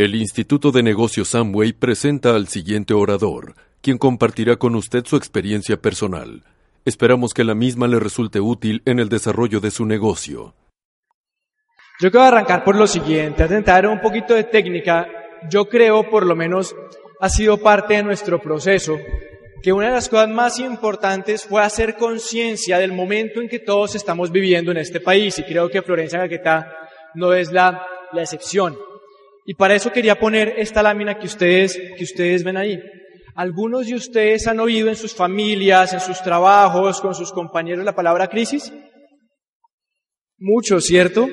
El Instituto de Negocios Amway presenta al siguiente orador, quien compartirá con usted su experiencia personal. Esperamos que la misma le resulte útil en el desarrollo de su negocio. Yo quiero arrancar por lo siguiente, atentar un poquito de técnica. Yo creo, por lo menos, ha sido parte de nuestro proceso, que una de las cosas más importantes fue hacer conciencia del momento en que todos estamos viviendo en este país, y creo que Florencia Gaquetá no es la excepción. Y para eso quería poner esta lámina que ustedes, que ustedes ven ahí. Algunos de ustedes han oído en sus familias, en sus trabajos, con sus compañeros la palabra crisis. Muchos, ¿cierto?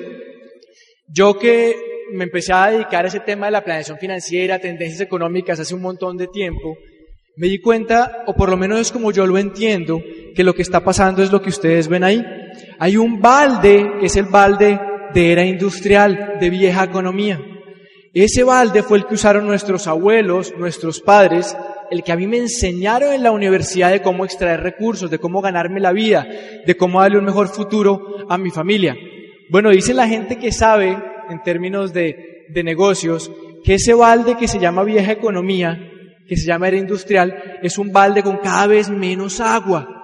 Yo que me empecé a dedicar a ese tema de la planeación financiera, tendencias económicas hace un montón de tiempo, me di cuenta, o por lo menos es como yo lo entiendo, que lo que está pasando es lo que ustedes ven ahí. Hay un balde, que es el balde de era industrial, de vieja economía. Ese balde fue el que usaron nuestros abuelos, nuestros padres, el que a mí me enseñaron en la universidad de cómo extraer recursos, de cómo ganarme la vida, de cómo darle un mejor futuro a mi familia. Bueno, dice la gente que sabe, en términos de, de negocios, que ese balde que se llama vieja economía, que se llama era industrial, es un balde con cada vez menos agua.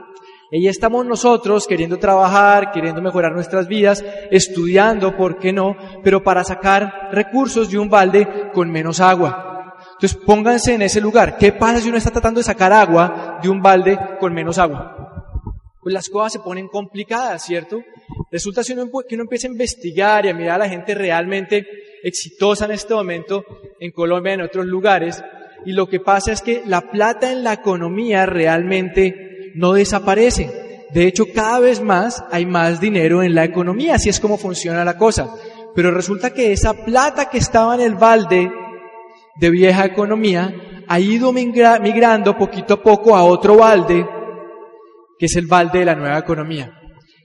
Y estamos nosotros queriendo trabajar, queriendo mejorar nuestras vidas, estudiando, ¿por qué no? Pero para sacar recursos de un balde con menos agua. Entonces pónganse en ese lugar. ¿Qué pasa si uno está tratando de sacar agua de un balde con menos agua? Pues las cosas se ponen complicadas, ¿cierto? Resulta que uno, que uno empieza a investigar y a mirar a la gente realmente exitosa en este momento en Colombia y en otros lugares, y lo que pasa es que la plata en la economía realmente no desaparece. De hecho, cada vez más hay más dinero en la economía, así es como funciona la cosa. Pero resulta que esa plata que estaba en el balde de vieja economía ha ido migrando poquito a poco a otro balde, que es el balde de la nueva economía,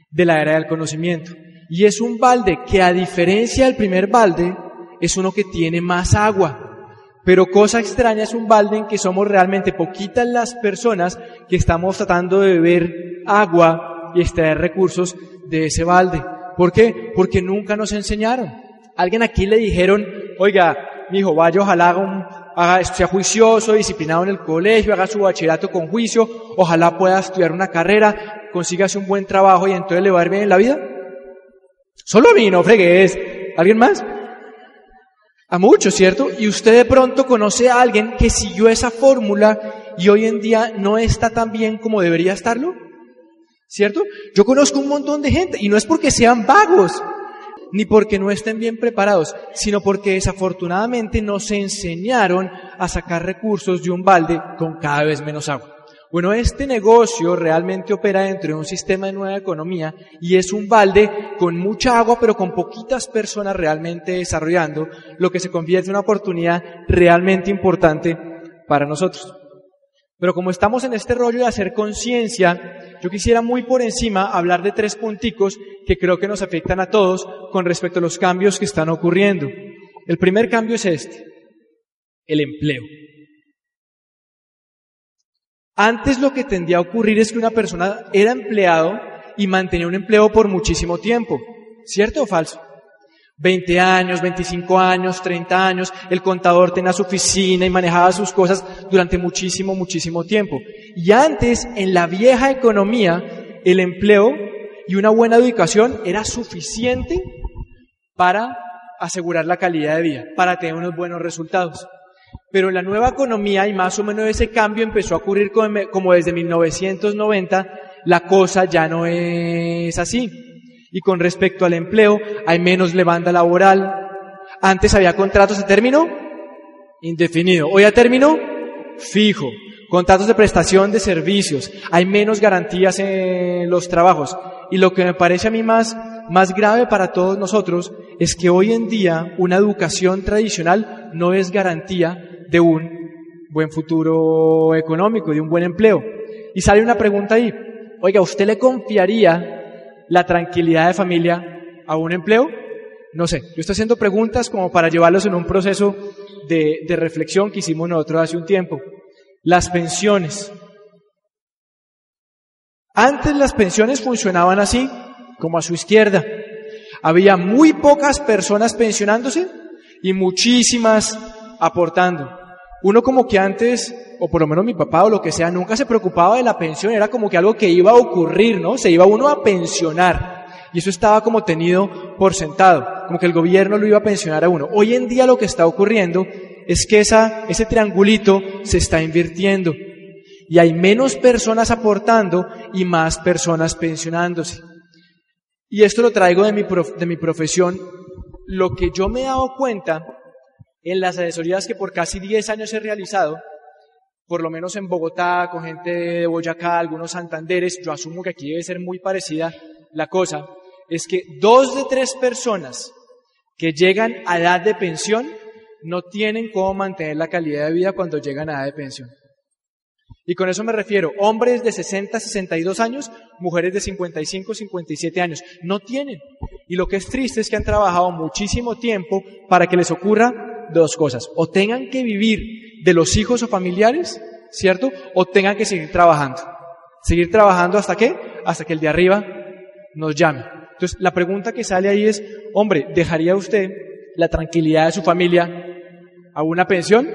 de la era del conocimiento. Y es un balde que a diferencia del primer balde, es uno que tiene más agua. Pero cosa extraña es un balde en que somos realmente poquitas las personas que estamos tratando de beber agua y extraer recursos de ese balde. ¿Por qué? Porque nunca nos enseñaron. Alguien aquí le dijeron, oiga, mi hijo, vaya, ojalá haga, un, sea juicioso, disciplinado en el colegio, haga su bachillerato con juicio, ojalá pueda estudiar una carrera, consígase un buen trabajo y entonces le va a ir bien en la vida. Solo a no fregues. ¿Alguien más? A muchos, ¿cierto? Y usted de pronto conoce a alguien que siguió esa fórmula y hoy en día no está tan bien como debería estarlo. ¿Cierto? Yo conozco un montón de gente y no es porque sean vagos, ni porque no estén bien preparados, sino porque desafortunadamente no se enseñaron a sacar recursos de un balde con cada vez menos agua. Bueno, este negocio realmente opera dentro de un sistema de nueva economía y es un balde con mucha agua pero con poquitas personas realmente desarrollando, lo que se convierte en una oportunidad realmente importante para nosotros. Pero como estamos en este rollo de hacer conciencia, yo quisiera muy por encima hablar de tres punticos que creo que nos afectan a todos con respecto a los cambios que están ocurriendo. El primer cambio es este, el empleo. Antes lo que tendía a ocurrir es que una persona era empleado y mantenía un empleo por muchísimo tiempo. ¿Cierto o falso? 20 años, 25 años, 30 años, el contador tenía su oficina y manejaba sus cosas durante muchísimo, muchísimo tiempo. Y antes, en la vieja economía, el empleo y una buena educación era suficiente para asegurar la calidad de vida, para tener unos buenos resultados. Pero en la nueva economía, y más o menos ese cambio empezó a ocurrir como desde 1990, la cosa ya no es así. Y con respecto al empleo, hay menos levanta laboral. Antes había contratos a término indefinido. Hoy a término fijo. Contratos de prestación de servicios. Hay menos garantías en los trabajos. Y lo que me parece a mí más, más grave para todos nosotros es que hoy en día una educación tradicional no es garantía de un buen futuro económico, de un buen empleo. Y sale una pregunta ahí, oiga, ¿usted le confiaría la tranquilidad de familia a un empleo? No sé, yo estoy haciendo preguntas como para llevarlos en un proceso de, de reflexión que hicimos nosotros hace un tiempo. Las pensiones. Antes las pensiones funcionaban así, como a su izquierda. Había muy pocas personas pensionándose y muchísimas aportando. Uno como que antes, o por lo menos mi papá o lo que sea, nunca se preocupaba de la pensión, era como que algo que iba a ocurrir, ¿no? Se iba uno a pensionar. Y eso estaba como tenido por sentado, como que el gobierno lo iba a pensionar a uno. Hoy en día lo que está ocurriendo es que esa, ese triangulito se está invirtiendo. Y hay menos personas aportando y más personas pensionándose. Y esto lo traigo de mi, de mi profesión. Lo que yo me he dado cuenta en las asesorías que por casi 10 años he realizado, por lo menos en Bogotá, con gente de Boyacá, algunos Santanderes, yo asumo que aquí debe ser muy parecida la cosa, es que dos de tres personas que llegan a edad de pensión no tienen cómo mantener la calidad de vida cuando llegan a edad de pensión. Y con eso me refiero, hombres de 60, 62 años, mujeres de 55, 57 años, no tienen. Y lo que es triste es que han trabajado muchísimo tiempo para que les ocurra dos cosas. O tengan que vivir de los hijos o familiares, ¿cierto? O tengan que seguir trabajando. Seguir trabajando hasta qué? Hasta que el de arriba nos llame. Entonces, la pregunta que sale ahí es, hombre, ¿dejaría usted la tranquilidad de su familia a una pensión?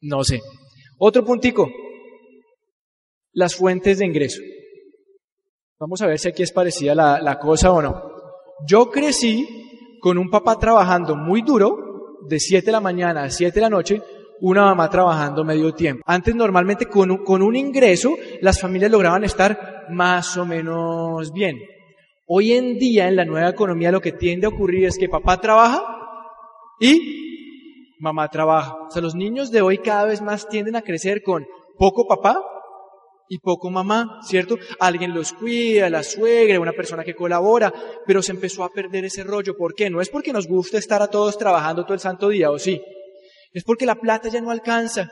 No sé. Otro puntico, las fuentes de ingreso. Vamos a ver si aquí es parecida la, la cosa o no. Yo crecí con un papá trabajando muy duro, de 7 de la mañana a 7 de la noche, una mamá trabajando medio tiempo. Antes normalmente con un, con un ingreso las familias lograban estar más o menos bien. Hoy en día en la nueva economía lo que tiende a ocurrir es que papá trabaja y mamá trabaja. O sea, los niños de hoy cada vez más tienden a crecer con poco papá y poco mamá, ¿cierto? Alguien los cuida, la suegra, una persona que colabora, pero se empezó a perder ese rollo. ¿Por qué? No es porque nos guste estar a todos trabajando todo el santo día, ¿o sí? Es porque la plata ya no alcanza.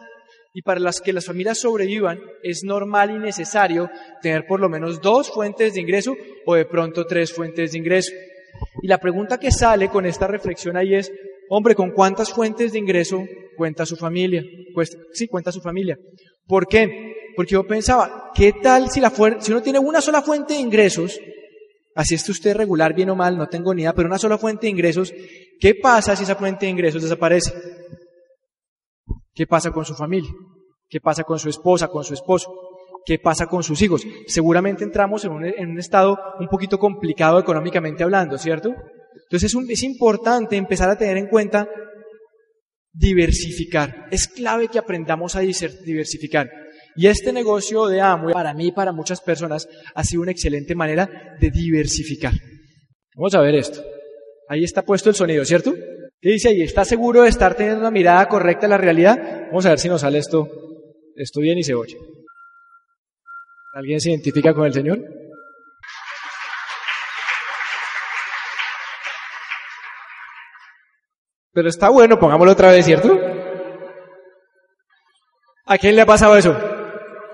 Y para las que las familias sobrevivan, es normal y necesario tener por lo menos dos fuentes de ingreso o de pronto tres fuentes de ingreso. Y la pregunta que sale con esta reflexión ahí es, hombre, ¿con cuántas fuentes de ingreso cuenta su familia? Pues, sí, cuenta su familia. ¿Por qué? Porque yo pensaba, ¿qué tal si, la si uno tiene una sola fuente de ingresos? Así esté usted regular, bien o mal, no tengo ni idea, pero una sola fuente de ingresos, ¿qué pasa si esa fuente de ingresos desaparece? ¿Qué pasa con su familia? ¿Qué pasa con su esposa, con su esposo? ¿Qué pasa con sus hijos? Seguramente entramos en un, un estado un poquito complicado económicamente hablando, ¿cierto? Entonces es, es importante empezar a tener en cuenta diversificar. Es clave que aprendamos a diversificar. Y este negocio de Amway, para mí y para muchas personas, ha sido una excelente manera de diversificar. Vamos a ver esto. Ahí está puesto el sonido, ¿cierto? ¿Qué dice ahí? ¿Está seguro de estar teniendo una mirada correcta a la realidad? Vamos a ver si nos sale esto, esto bien y se oye. ¿Alguien se identifica con el Señor? Pero está bueno, pongámoslo otra vez, ¿cierto? ¿A quién le ha pasado eso?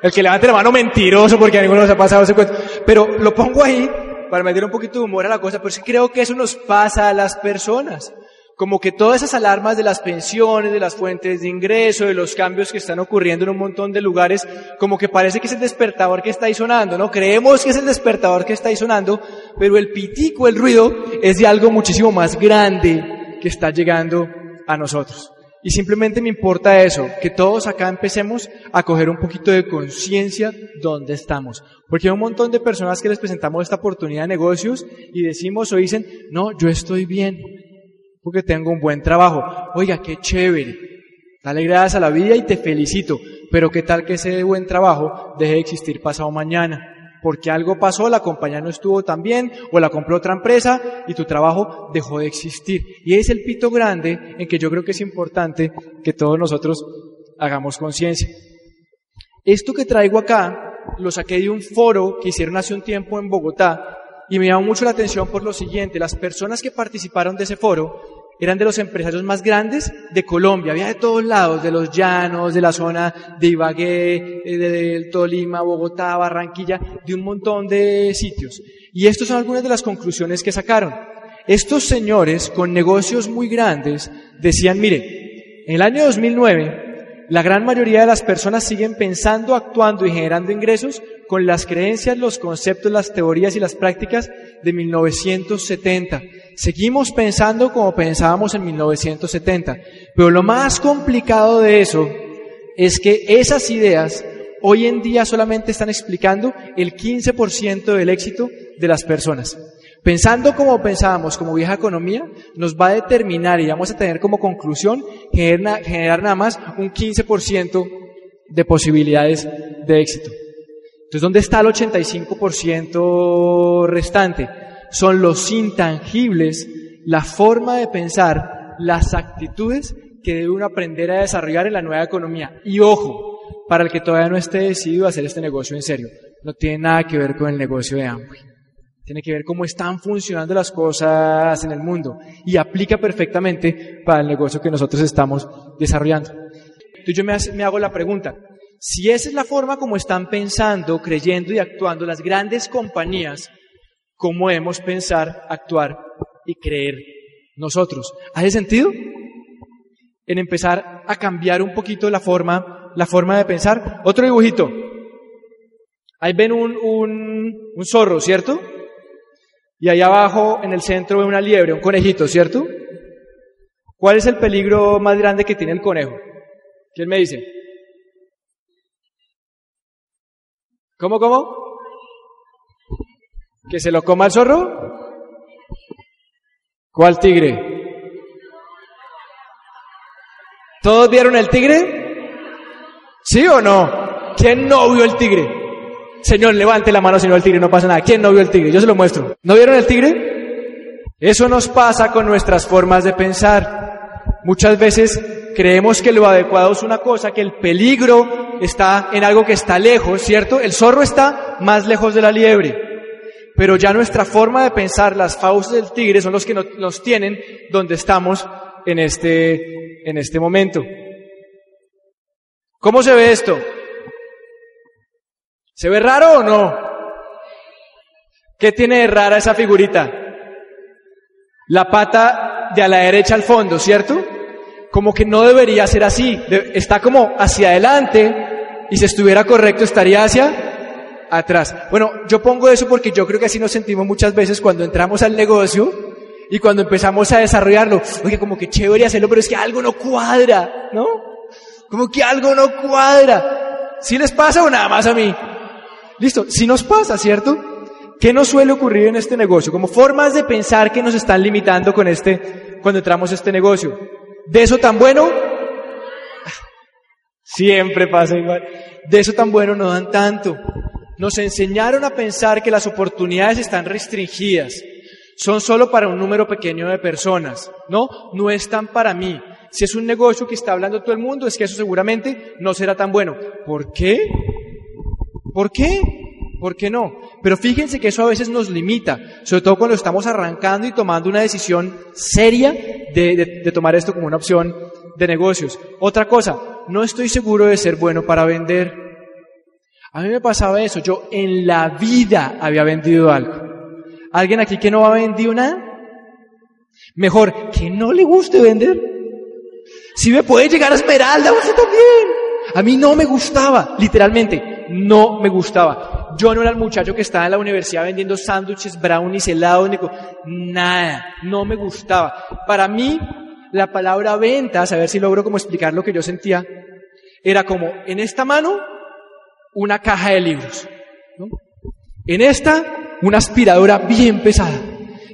El que levante la mano mentiroso porque a ninguno nos ha pasado ese cuento. Pero lo pongo ahí para meter un poquito de humor a la cosa, pero creo que eso nos pasa a las personas. Como que todas esas alarmas de las pensiones, de las fuentes de ingreso, de los cambios que están ocurriendo en un montón de lugares, como que parece que es el despertador que está ahí sonando, ¿no? Creemos que es el despertador que está ahí sonando, pero el pitico, el ruido, es de algo muchísimo más grande que está llegando a nosotros. Y simplemente me importa eso, que todos acá empecemos a coger un poquito de conciencia dónde estamos. Porque hay un montón de personas que les presentamos esta oportunidad de negocios y decimos o dicen, no, yo estoy bien, porque tengo un buen trabajo. Oiga, qué chévere. Dale gracias a la vida y te felicito. Pero qué tal que ese buen trabajo deje de existir pasado mañana porque algo pasó, la compañía no estuvo tan bien, o la compró otra empresa y tu trabajo dejó de existir. Y es el pito grande en que yo creo que es importante que todos nosotros hagamos conciencia. Esto que traigo acá lo saqué de un foro que hicieron hace un tiempo en Bogotá y me llamó mucho la atención por lo siguiente, las personas que participaron de ese foro eran de los empresarios más grandes de Colombia, había de todos lados, de los llanos, de la zona de Ibagué, eh, del Tolima, Bogotá, Barranquilla, de un montón de sitios. Y estas son algunas de las conclusiones que sacaron. Estos señores con negocios muy grandes decían, mire, en el año 2009 la gran mayoría de las personas siguen pensando, actuando y generando ingresos con las creencias, los conceptos, las teorías y las prácticas de 1970. Seguimos pensando como pensábamos en 1970, pero lo más complicado de eso es que esas ideas hoy en día solamente están explicando el 15% del éxito de las personas. Pensando como pensábamos, como vieja economía, nos va a determinar y vamos a tener como conclusión generar, nada más un 15% de posibilidades de éxito. Entonces, ¿dónde está el 85% restante? Son los intangibles, la forma de pensar, las actitudes que debe uno aprender a desarrollar en la nueva economía. Y ojo, para el que todavía no esté decidido a hacer este negocio en serio, no tiene nada que ver con el negocio de Amway. Tiene que ver cómo están funcionando las cosas en el mundo y aplica perfectamente para el negocio que nosotros estamos desarrollando. Entonces yo me, hago la pregunta, si esa es la forma como están pensando, creyendo y actuando las grandes compañías, ¿cómo debemos pensar, actuar y creer nosotros? ¿Hace sentido? En empezar a cambiar un poquito la forma, la forma de pensar. Otro dibujito. Ahí ven un, un, un zorro, ¿cierto? Y ahí abajo, en el centro, ven una liebre, un conejito, ¿cierto? ¿Cuál es el peligro más grande que tiene el conejo? ¿Quién me dice? ¿Cómo, cómo? ¿Que se lo coma el zorro? ¿Cuál tigre? ¿Todos vieron el tigre? ¿Sí o no? ¿Quién no vio el tigre? Señor, levante la mano si no el tigre, no pasa nada. ¿Quién no vio el tigre? Yo se lo muestro. ¿No vieron el tigre? Eso nos pasa con nuestras formas de pensar. Muchas veces creemos que lo adecuado es una cosa, que el peligro está en algo que está lejos, ¿cierto? El zorro está más lejos de la liebre. Pero ya nuestra forma de pensar, las fauces del tigre son los que nos tienen donde estamos en este, en este momento. ¿Cómo se ve esto? ¿Se ve raro o no? ¿Qué tiene de rara esa figurita? La pata de a la derecha al fondo, ¿cierto? Como que no debería ser así. Está como hacia adelante y si estuviera correcto estaría hacia atrás. Bueno, yo pongo eso porque yo creo que así nos sentimos muchas veces cuando entramos al negocio y cuando empezamos a desarrollarlo. Oye, como que chévere hacerlo, pero es que algo no cuadra, ¿no? Como que algo no cuadra. ¿Sí les pasa o nada más a mí? Listo, si nos pasa, ¿cierto? ¿Qué nos suele ocurrir en este negocio? Como formas de pensar que nos están limitando con este, cuando entramos a este negocio. ¿De eso tan bueno? Siempre pasa igual. De eso tan bueno no dan tanto. Nos enseñaron a pensar que las oportunidades están restringidas. Son solo para un número pequeño de personas. No, no están para mí. Si es un negocio que está hablando todo el mundo, es que eso seguramente no será tan bueno. ¿Por qué? ¿Por qué? ¿Por qué no? Pero fíjense que eso a veces nos limita, sobre todo cuando estamos arrancando y tomando una decisión seria de, tomar esto como una opción de negocios. Otra cosa, no estoy seguro de ser bueno para vender. A mí me pasaba eso, yo en la vida había vendido algo. ¿Alguien aquí que no ha vendido nada? Mejor, que no le guste vender. Si me puede llegar a Esmeralda, usted también. A mí no me gustaba, literalmente, no me gustaba. Yo no era el muchacho que estaba en la universidad vendiendo sándwiches, brownies, helados, nada, no me gustaba. Para mí, la palabra ventas, a ver si logro como explicar lo que yo sentía, era como en esta mano una caja de libros, en esta una aspiradora bien pesada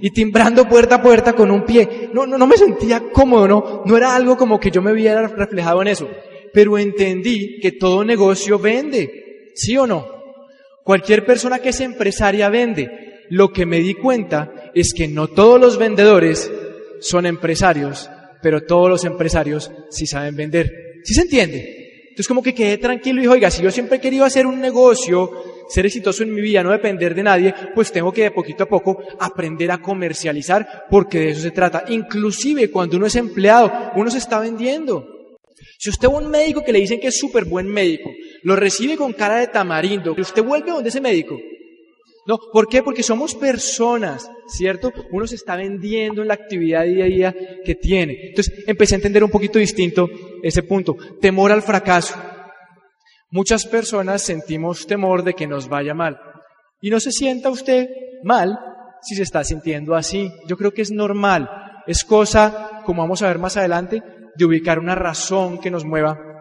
y timbrando puerta a puerta con un pie. No, no, no me sentía cómodo, no, no era algo como que yo me viera reflejado en eso, pero entendí que todo negocio vende, ¿sí o no? Cualquier persona que es empresaria vende. Lo que me di cuenta es que no todos los vendedores son empresarios pero todos los empresarios sí saben vender. ¿Sí se entiende? Entonces como que quedé tranquilo y dije, oiga, si yo siempre he querido hacer un negocio, ser exitoso en mi vida, no depender de nadie, pues tengo que de poquito a poco aprender a comercializar, porque de eso se trata. Inclusive cuando uno es empleado, uno se está vendiendo. Si usted va un médico que le dicen que es súper buen médico, lo recibe con cara de tamarindo, usted vuelve donde ese médico. No, ¿por qué? Porque somos personas, ¿cierto? Uno se está vendiendo en la actividad día a día que tiene. Entonces empecé a entender un poquito distinto ese punto. Temor al fracaso. Muchas personas sentimos temor de que nos vaya mal. Y no se sienta usted mal si se está sintiendo así. Yo creo que es normal. Es cosa, como vamos a ver más adelante, de ubicar una razón que nos mueva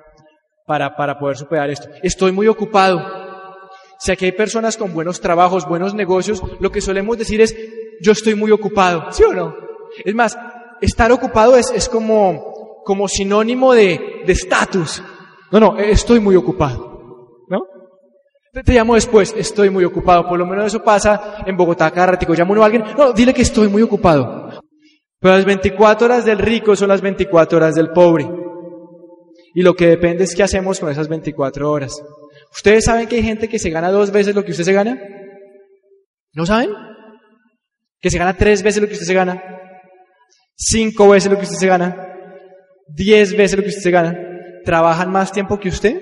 para, para poder superar esto. Estoy muy ocupado. Si aquí hay personas con buenos trabajos, buenos negocios, lo que solemos decir es, yo estoy muy ocupado. ¿Sí o no? Es más, estar ocupado es, es como, como sinónimo de estatus. no, no, estoy muy ocupado. ¿No? Te, te, llamo después, estoy muy ocupado. Por lo menos eso pasa en Bogotá cada ratico. Llamo uno a alguien, no, dile que estoy muy ocupado. Pero las 24 horas del rico son las 24 horas del pobre. Y lo que depende es qué hacemos con esas 24 horas. ¿Ustedes saben que hay gente que se gana dos veces lo que usted se gana? ¿No saben? Que se gana tres veces lo que usted se gana. Cinco veces lo que usted se gana. Diez veces lo que usted se gana. ¿Trabajan más tiempo que usted?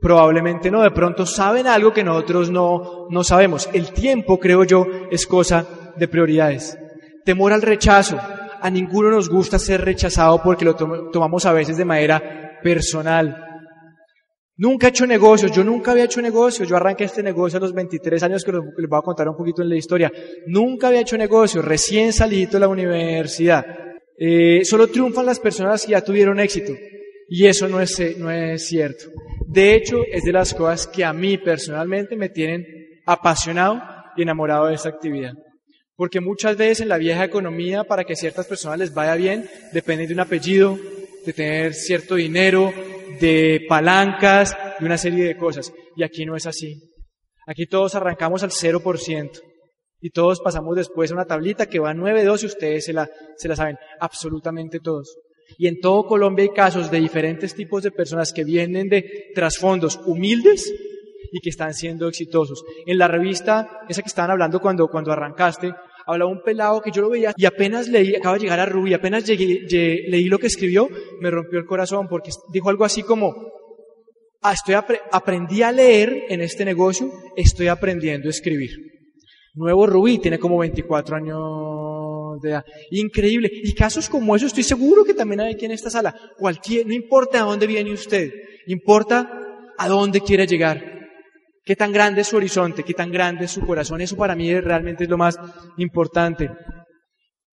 Probablemente no. De pronto saben algo que nosotros no, no sabemos. El tiempo, creo yo, es cosa de prioridades. Temor al rechazo. A ninguno nos gusta ser rechazado porque lo tomamos a veces de manera personal. Nunca he hecho negocios, yo nunca había hecho negocios, yo arranqué este negocio a los 23 años que les voy a contar un poquito en la historia. Nunca había hecho negocios, recién salido de la universidad. Eh, solo triunfan las personas que ya tuvieron éxito. Y eso no es, no es cierto. De hecho, es de las cosas que a mí personalmente me tienen apasionado y enamorado de esta actividad. Porque muchas veces en la vieja economía, para que ciertas personas les vaya bien, depende de un apellido, de tener cierto dinero, de palancas, de una serie de cosas. Y aquí no es así. Aquí todos arrancamos al 0%. Y todos pasamos después a una tablita que va a 9, 2 y ustedes se la, se la saben. Absolutamente todos. Y en todo Colombia hay casos de diferentes tipos de personas que vienen de trasfondos humildes y que están siendo exitosos. En la revista, esa que estaban hablando cuando, cuando arrancaste, hablaba un pelado que yo lo veía y apenas leí, acaba de llegar a Rubí, apenas llegué, leí lo que escribió, me rompió el corazón porque dijo algo así como, ah, estoy aprendí a leer en este negocio, estoy aprendiendo a escribir. Nuevo Rubí, tiene como 24 años de edad. Increíble. Y casos como eso estoy seguro que también hay aquí en esta sala. Cualquier, no importa a dónde viene usted, importa a dónde quiere llegar. ¿Qué tan grande es su horizonte? ¿Qué tan grande es su corazón? Eso para mí realmente es lo más importante.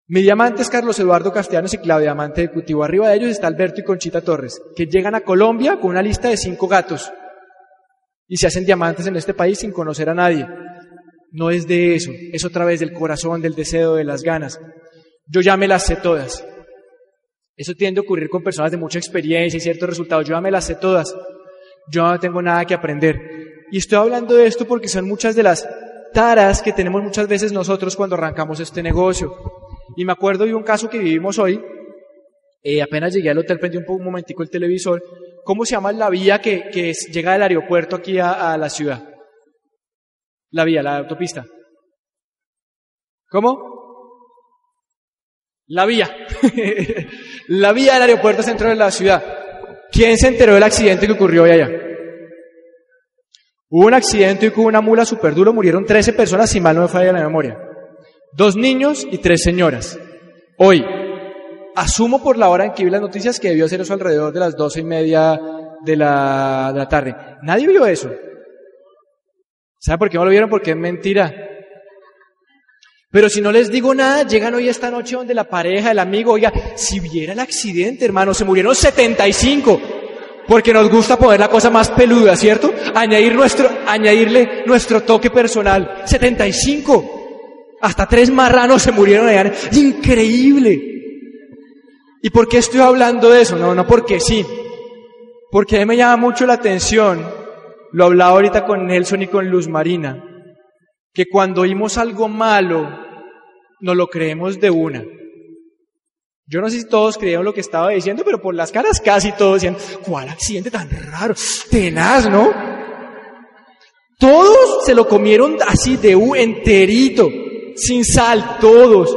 Mi diamante es Carlos Eduardo Castellanos y Claudia Diamante Ejecutivo. Arriba de ellos está Alberto y Conchita Torres, que llegan a Colombia con una lista de cinco gatos y se hacen diamantes en este país sin conocer a nadie. No es de eso, es otra vez del corazón, del deseo, de las ganas. Yo ya me las sé todas. Eso tiende a ocurrir con personas de mucha experiencia y ciertos resultados. Yo ya me las sé todas. Yo no tengo nada que aprender. Y estoy hablando de esto porque son muchas de las taras que tenemos muchas veces nosotros cuando arrancamos este negocio. Y me acuerdo de un caso que vivimos hoy, eh, apenas llegué al hotel, prendí un, momentico el televisor, ¿cómo se llama la vía que, que llega del aeropuerto aquí a, a la ciudad? La vía, la autopista. ¿Cómo? La vía. la vía del aeropuerto central de la ciudad. ¿Quién se enteró del accidente que ocurrió hoy allá? Hubo un accidente y hubo una mula super duro, murieron 13 personas, si mal no me falla la memoria. Dos niños y tres señoras. Hoy, asumo por la hora en que vi las noticias que debió ser eso alrededor de las doce y media de la, de la tarde. Nadie vio eso. ¿Sabe por qué no lo vieron? Porque es mentira. Pero si no les digo nada, llegan hoy esta noche donde la pareja, el amigo, oiga, si viera el accidente, hermano, se murieron 75 porque nos gusta poner la cosa más peluda, ¿cierto? Añadir nuestro, añadirle nuestro toque personal. 75. Hasta tres marranos se murieron allá. Increíble. ¿Y por qué estoy hablando de eso? No, no porque sí. Porque a mí me llama mucho la atención, lo hablaba ahorita con Nelson y con Luz Marina, que cuando oímos algo malo, no lo creemos de una. Yo no sé si todos creyeron lo que estaba diciendo, pero por las caras casi todos decían, ¿cuál accidente tan raro? Tenaz, ¿no? Todos se lo comieron así de un enterito, sin sal, todos.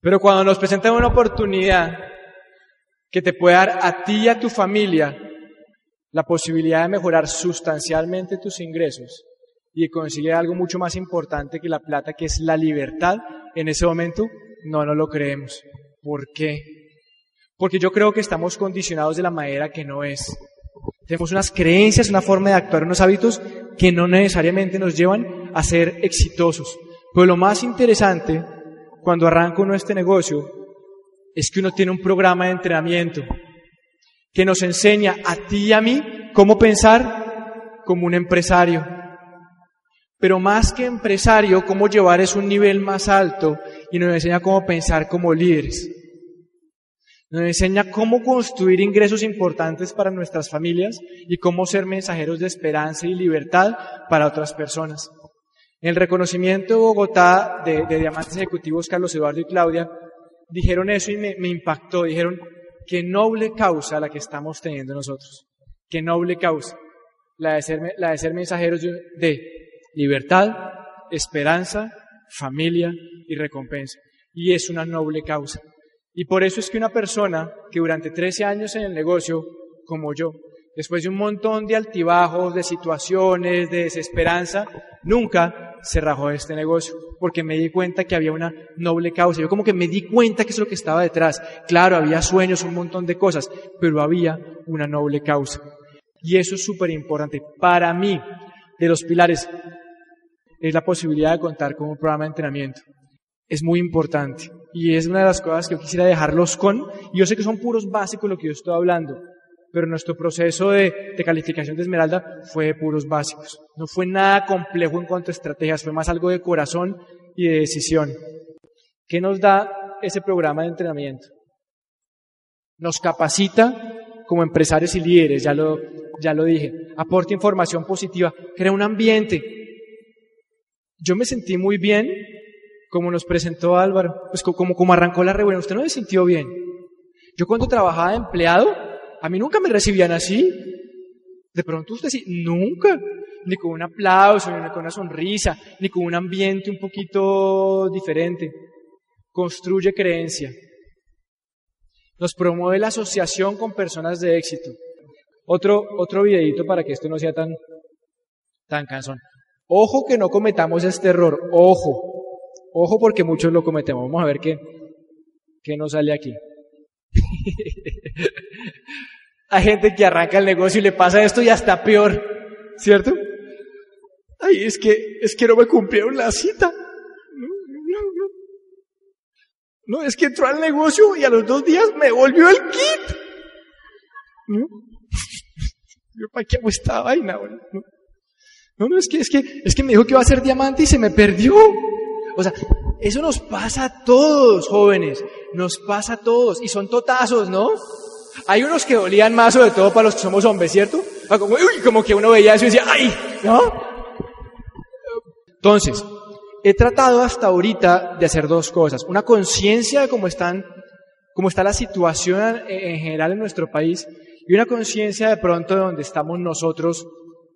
Pero cuando nos presentan una oportunidad que te puede dar a ti y a tu familia la posibilidad de mejorar sustancialmente tus ingresos y conseguir algo mucho más importante que la plata, que es la libertad, en ese momento no, no lo creemos. ¿Por qué? Porque yo creo que estamos condicionados de la manera que no es. Tenemos unas creencias, una forma de actuar, unos hábitos que no necesariamente nos llevan a ser exitosos. Pero lo más interesante cuando arranca uno este negocio es que uno tiene un programa de entrenamiento que nos enseña a ti y a mí cómo pensar como un empresario. Pero más que empresario, cómo llevar es un nivel más alto y nos enseña cómo pensar como líderes. Nos enseña cómo construir ingresos importantes para nuestras familias y cómo ser mensajeros de esperanza y libertad para otras personas. En el reconocimiento de Bogotá de, diamantes ejecutivos Carlos Eduardo y Claudia, dijeron eso y me, me impactó. Dijeron, qué noble causa la que estamos teniendo nosotros. Qué noble causa. La de ser, la de ser mensajeros de libertad, esperanza, familia y recompensa. Y es una noble causa. Y por eso es que una persona que durante 13 años en el negocio, como yo, después de un montón de altibajos, de situaciones, de desesperanza, nunca se rajó de este negocio, porque me di cuenta que había una noble causa. Yo como que me di cuenta que es lo que estaba detrás. Claro, había sueños, un montón de cosas, pero había una noble causa. Y eso es súper importante. Para mí, de los pilares, es la posibilidad de contar con un programa de entrenamiento es muy importante. Y es una de las cosas que yo quisiera dejarlos con. Y yo sé que son puros básicos lo que yo estoy hablando, pero nuestro proceso de, calificación de Esmeralda fue de puros básicos. No fue nada complejo en cuanto a estrategias, fue más algo de corazón y de decisión. ¿Qué nos da ese programa de entrenamiento? Nos capacita como empresarios y líderes, ya lo, ya lo dije. Aporta información positiva, crea un ambiente. Yo me sentí muy bien como nos presentó Álvaro, pues como, como arrancó la reunión, usted no se sintió bien. Yo cuando trabajaba de empleado, a mí nunca me recibían así. De pronto usted sí, nunca, ni con un aplauso, ni con una sonrisa, ni con un ambiente un poquito diferente. Construye creencia. Nos promueve la asociación con personas de éxito. Otro, otro videito para que esto no sea tan, tan cansón. Ojo que no cometamos este error, ojo. Ojo porque muchos lo cometemos. Vamos a ver qué, qué nos sale aquí. Hay gente que arranca el negocio y le pasa esto y hasta peor, ¿cierto? Ay, es que, es que no me cumplieron la cita. No, no, no. No, es que entró al negocio y a los dos días me volvió el kit. ¿No? ¿Para qué hago esta vaina? No, no, es que, es que, es que me dijo que iba a ser diamante y se me perdió. O sea, eso nos pasa a todos, jóvenes. Nos pasa a todos. Y son totazos, ¿no? Hay unos que dolían más, sobre todo para los que somos hombres, ¿cierto? Ah, como, como que uno veía eso y decía, ¡ay! ¿No? Entonces, he tratado hasta ahorita de hacer dos cosas. Una conciencia de cómo están, cómo está la situación en general en nuestro país y una conciencia de pronto de donde estamos nosotros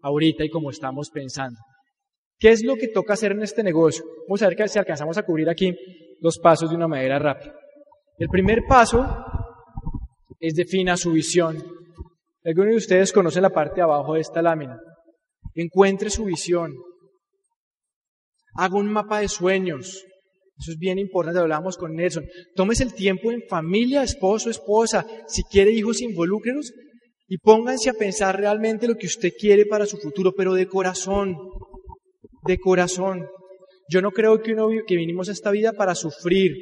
ahorita y cómo estamos pensando. ¿Qué es lo que toca hacer en este negocio? Vamos a ver si alcanzamos a cubrir aquí los pasos de una manera rápida. El primer paso es defina su visión. Algunos de ustedes conocen la parte de abajo de esta lámina. Encuentre su visión. Haga un mapa de sueños. Eso es bien importante, hablamos con Nelson. Tómese el tiempo en familia, esposo, esposa. Si quiere hijos, involúcrenos y pónganse a pensar realmente lo que usted quiere para su futuro, pero de corazón de corazón. Yo no creo que, uno, que vinimos a esta vida para sufrir.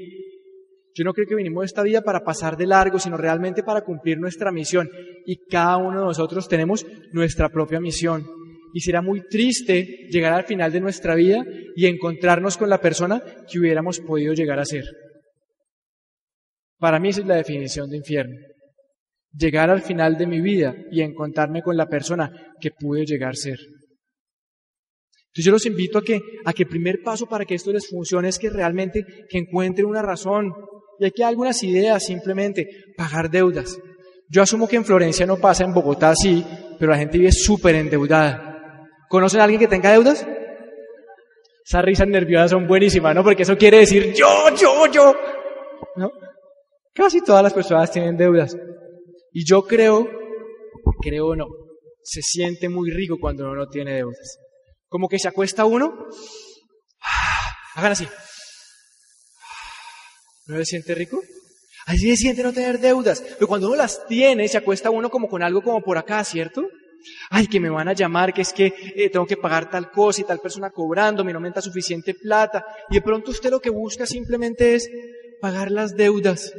Yo no creo que vinimos a esta vida para pasar de largo, sino realmente para cumplir nuestra misión. Y cada uno de nosotros tenemos nuestra propia misión. Y será muy triste llegar al final de nuestra vida y encontrarnos con la persona que hubiéramos podido llegar a ser. Para mí esa es la definición de infierno. Llegar al final de mi vida y encontrarme con la persona que pude llegar a ser. Entonces yo los invito a que, a que el primer paso para que esto les funcione es que realmente que encuentren una razón. Y aquí hay algunas ideas, simplemente pagar deudas. Yo asumo que en Florencia no pasa, en Bogotá sí, pero la gente vive súper endeudada. ¿Conocen a alguien que tenga deudas? Esas risas nerviosas son buenísimas, ¿no? Porque eso quiere decir yo, yo, yo. ¿No? Casi todas las personas tienen deudas. Y yo creo, creo no, se siente muy rico cuando uno no tiene deudas. Como que se acuesta uno. Hagan así. ¿No se siente rico? Así se siente no tener deudas. Pero cuando uno las tiene, se acuesta uno como con algo como por acá, ¿cierto? Ay, que me van a llamar, que es que eh, tengo que pagar tal cosa y tal persona cobrando, me no aumenta suficiente plata. Y de pronto usted lo que busca simplemente es pagar las deudas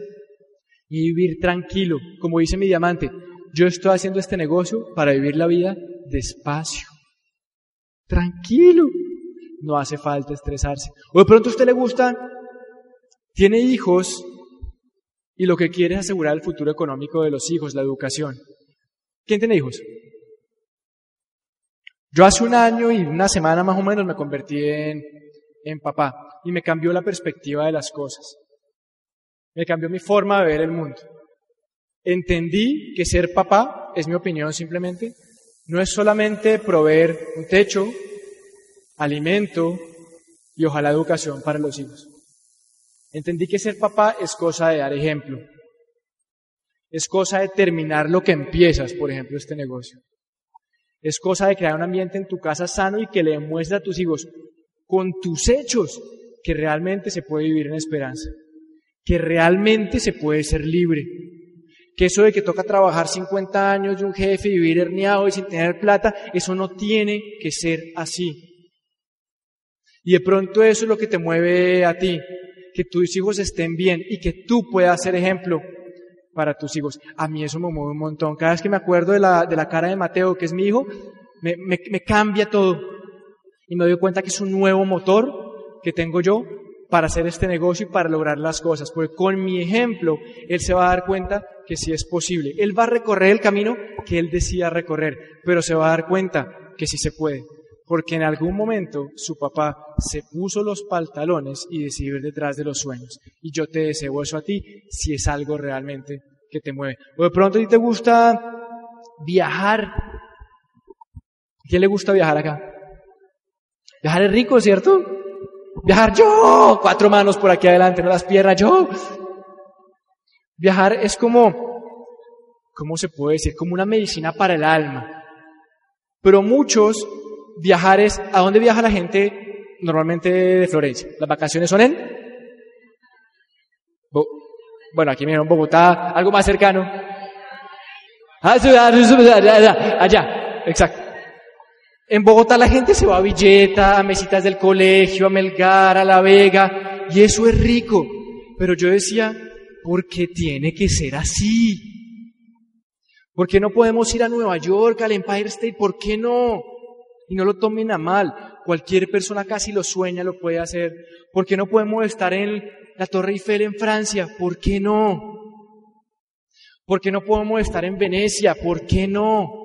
y vivir tranquilo. Como dice mi diamante, yo estoy haciendo este negocio para vivir la vida despacio. Tranquilo. No hace falta estresarse. O de pronto a usted le gusta, tiene hijos y lo que quiere es asegurar el futuro económico de los hijos, la educación. ¿Quién tiene hijos? Yo hace un año y una semana más o menos me convertí en, en papá y me cambió la perspectiva de las cosas. Me cambió mi forma de ver el mundo. Entendí que ser papá, es mi opinión simplemente, no es solamente proveer un techo, alimento y ojalá educación para los hijos. Entendí que ser papá es cosa de dar ejemplo. Es cosa de terminar lo que empiezas, por ejemplo, este negocio. Es cosa de crear un ambiente en tu casa sano y que le demuestres a tus hijos con tus hechos que realmente se puede vivir en esperanza, que realmente se puede ser libre, que eso de que toca trabajar 50 años de un jefe y vivir herniado y sin tener plata, eso no tiene que ser así. Y de pronto eso es lo que te mueve a ti, que tus hijos estén bien y que tú puedas ser ejemplo para tus hijos. A mí eso me mueve un montón. Cada vez que me acuerdo de la, de la cara de Mateo, que es mi hijo, me, me, me cambia todo. Y me doy cuenta que es un nuevo motor que tengo yo para hacer este negocio y para lograr las cosas. Porque con mi ejemplo, él se va a dar cuenta que sí es posible. Él va a recorrer el camino que él decía recorrer, pero se va a dar cuenta que sí se puede porque en algún momento su papá se puso los pantalones y decidió ir detrás de los sueños. Y yo te deseo eso a ti si es algo realmente que te mueve. O de pronto a ti te gusta viajar. ¿A quién le gusta viajar acá? Viajar es rico, ¿cierto? Viajar yo, cuatro manos por aquí adelante, no las piernas yo. Viajar es como, ¿cómo se puede decir? Como una medicina para el alma. Pero muchos viajar es, ¿a dónde viaja la gente normalmente de Florencia? ¿Las vacaciones son en? bueno, aquí en Bogotá, algo más cercano. Ah, allá, exacto. En Bogotá la gente se va a Villeta, a mesitas del colegio, a Melgar, a La Vega, y eso es rico. Pero yo decía, ¿por qué tiene que ser así? ¿Por qué no podemos ir a Nueva York, al Empire State? ¿Por qué no? Y no lo tomen a mal. Cualquier persona casi lo sueña, lo puede hacer. ¿Por qué no podemos estar en la Torre Eiffel en Francia? ¿Por qué no? ¿Por qué no podemos estar en Venecia? ¿Por qué no?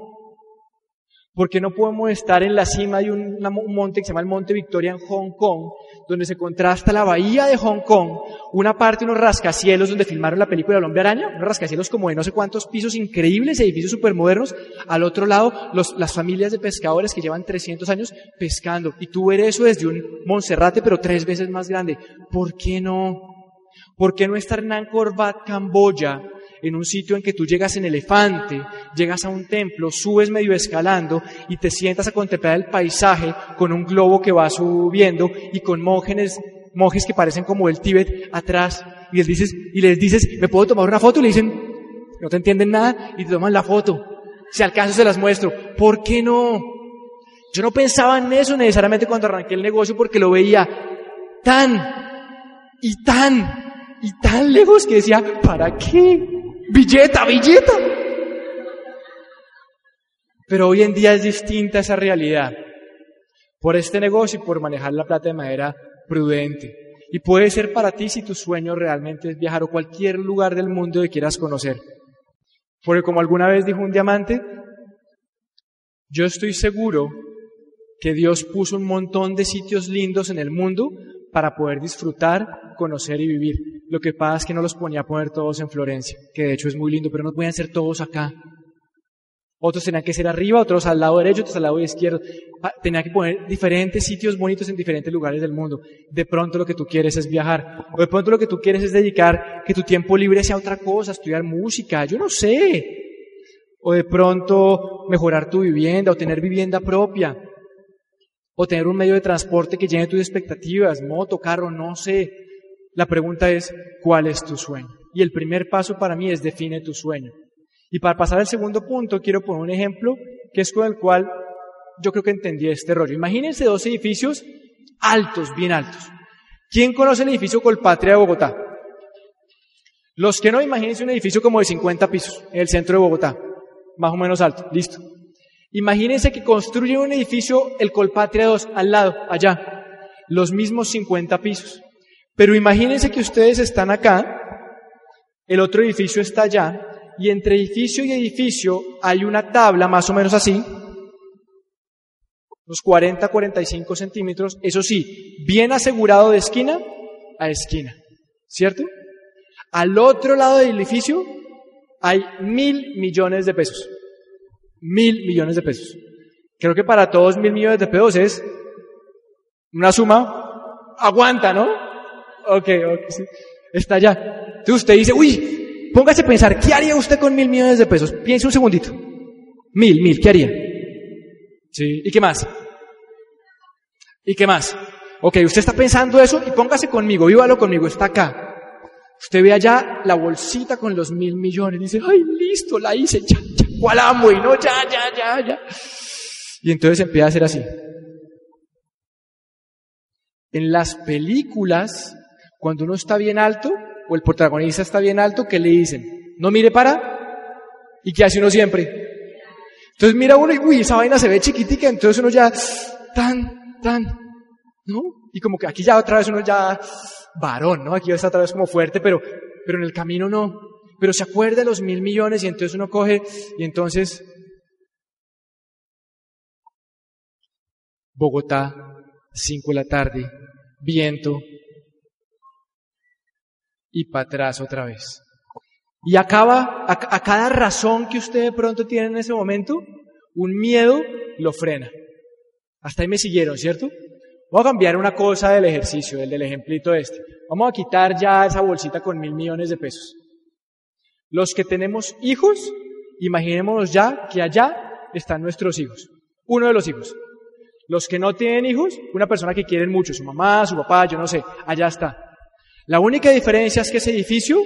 ¿Por qué no podemos estar en la cima de un, monte que se llama el Monte Victoria en Hong Kong, donde se contrasta la bahía de Hong Kong, una parte, unos rascacielos donde filmaron la película El hombre araña, unos rascacielos como de no sé cuántos pisos increíbles, edificios supermodernos, al otro lado las familias de pescadores que llevan 300 años pescando, y tú ver eso desde un Monserrate, pero tres veces más grande. ¿Por qué no? ¿Por qué no estar en Angkor Wat, Camboya, en un sitio en que tú llegas en elefante, llegas a un templo, subes medio escalando y te sientas a contemplar el paisaje con un globo que va subiendo y con monjes, monjes que parecen como el Tíbet atrás y les dices, y les dices, ¿me puedo tomar una foto? Y le dicen, no te entienden nada y te toman la foto. Si alcanzo se las muestro. ¿Por qué no? Yo no pensaba en eso necesariamente cuando arranqué el negocio porque lo veía tan y tan y tan lejos que decía, ¿para qué? Billeta, billeta. Pero hoy en día es distinta esa realidad. Por este negocio y por manejar la plata de manera prudente. Y puede ser para ti si tu sueño realmente es viajar a cualquier lugar del mundo que quieras conocer. Porque como alguna vez dijo un diamante, yo estoy seguro que Dios puso un montón de sitios lindos en el mundo para poder disfrutar, conocer y vivir. Lo que pasa es que no los ponía a poner todos en Florencia, que de hecho es muy lindo, pero no pueden ser todos acá. Otros tenían que ser arriba, otros al lado derecho, otros al lado izquierdo. Ah, tenían que poner diferentes sitios bonitos en diferentes lugares del mundo. De pronto lo que tú quieres es viajar. O de pronto lo que tú quieres es dedicar que tu tiempo libre sea otra cosa, estudiar música, yo no sé. O de pronto mejorar tu vivienda o tener vivienda propia o tener un medio de transporte que llene tus expectativas, moto, carro, no sé. La pregunta es, ¿cuál es tu sueño? Y el primer paso para mí es define tu sueño. Y para pasar al segundo punto, quiero poner un ejemplo que es con el cual yo creo que entendí este rollo. Imagínense dos edificios altos, bien altos. ¿Quién conoce el edificio Colpatria de Bogotá? Los que no, imagínense un edificio como de 50 pisos en el centro de Bogotá, más o menos alto, listo. Imagínense que construyen un edificio, el Colpatria 2, al lado, allá, los mismos 50 pisos. Pero imagínense que ustedes están acá, el otro edificio está allá, y entre edificio y edificio hay una tabla más o menos así, unos 40, 45 centímetros, eso sí, bien asegurado de esquina a esquina, ¿cierto? Al otro lado del edificio hay mil millones de pesos. Mil millones de pesos. Creo que para todos mil millones de pesos es una suma, aguanta, ¿no? Ok, ok, sí. Está allá. Entonces usted dice, uy, póngase a pensar, ¿qué haría usted con mil millones de pesos? Piense un segundito. Mil, mil, ¿qué haría? Sí. ¿Y qué más? ¿Y qué más? Ok, usted está pensando eso y póngase conmigo, vívalo conmigo, está acá. Usted ve allá la bolsita con los mil millones, dice, ay, listo, la hice, ya, ya, ¿cuál amo? Y no, ya, ya, ya, ya. Y entonces empieza a ser así. En las películas, cuando uno está bien alto, o el protagonista está bien alto, ¿qué le dicen? No mire para. ¿Y qué hace uno siempre? Entonces mira uno y, uy, esa vaina se ve chiquitica, entonces uno ya, tan, tan, ¿no? Y como que aquí ya otra vez uno ya, varón, ¿no? Aquí está otra vez como fuerte, pero, pero en el camino no. Pero se acuerda de los mil millones y entonces uno coge y entonces Bogotá, cinco de la tarde, viento y para atrás otra vez. Y acaba, a, a, cada razón que usted de pronto tiene en ese momento, un miedo lo frena. Hasta ahí me siguieron, ¿cierto? Voy a cambiar una cosa del ejercicio, del, del ejemplito este. Vamos a quitar ya esa bolsita con mil millones de pesos. Los que tenemos hijos, imaginémonos ya que allá están nuestros hijos. Uno de los hijos. Los que no tienen hijos, una persona que quieren mucho, su mamá, su papá, yo no sé, allá está. La única diferencia es que ese edificio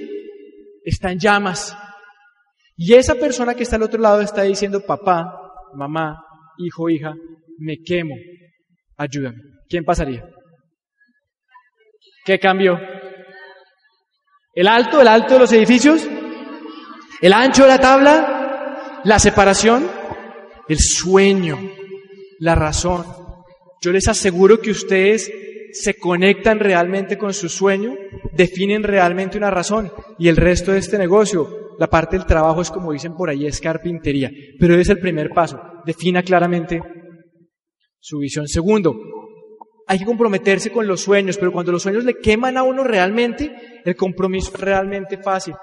está en llamas. Y esa persona que está al otro lado está diciendo, papá, mamá, hijo, hija, me quemo, ayúdame. ¿Quién pasaría? ¿Qué cambió? ¿El alto, el alto de los edificios? ¿El ancho de la tabla? ¿La separación? El sueño, la razón. Yo les aseguro que ustedes se conectan realmente con su sueño, definen realmente una razón y el resto de este negocio, la parte del trabajo es como dicen por ahí, es carpintería, pero es el primer paso, defina claramente su visión. Segundo, hay que comprometerse con los sueños, pero cuando los sueños le queman a uno realmente, el compromiso es realmente fácil.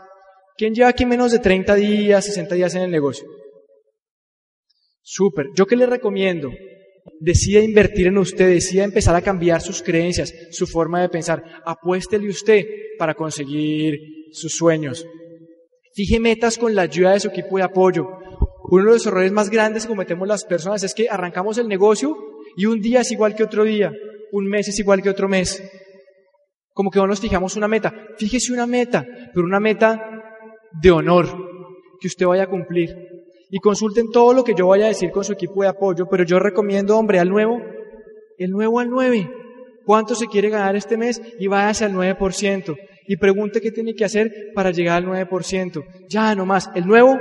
¿Quién lleva aquí menos de 30 días, 60 días en el negocio? Súper. ¿Yo qué le recomiendo? Decida invertir en usted, decida empezar a cambiar sus creencias, su forma de pensar. Apuéstele usted para conseguir sus sueños. Fije metas con la ayuda de su equipo de apoyo. Uno de los errores más grandes que cometemos las personas es que arrancamos el negocio y un día es igual que otro día un mes es igual que otro mes. Como que no nos fijamos una meta. Fíjese una meta, pero una meta de honor que usted vaya a cumplir. Y consulten todo lo que yo vaya a decir con su equipo de apoyo, pero yo recomiendo, hombre, al nuevo, el nuevo al 9. ¿Cuánto se quiere ganar este mes? Y váyase al 9%. Y pregunte qué tiene que hacer para llegar al 9%. Ya, no más. El nuevo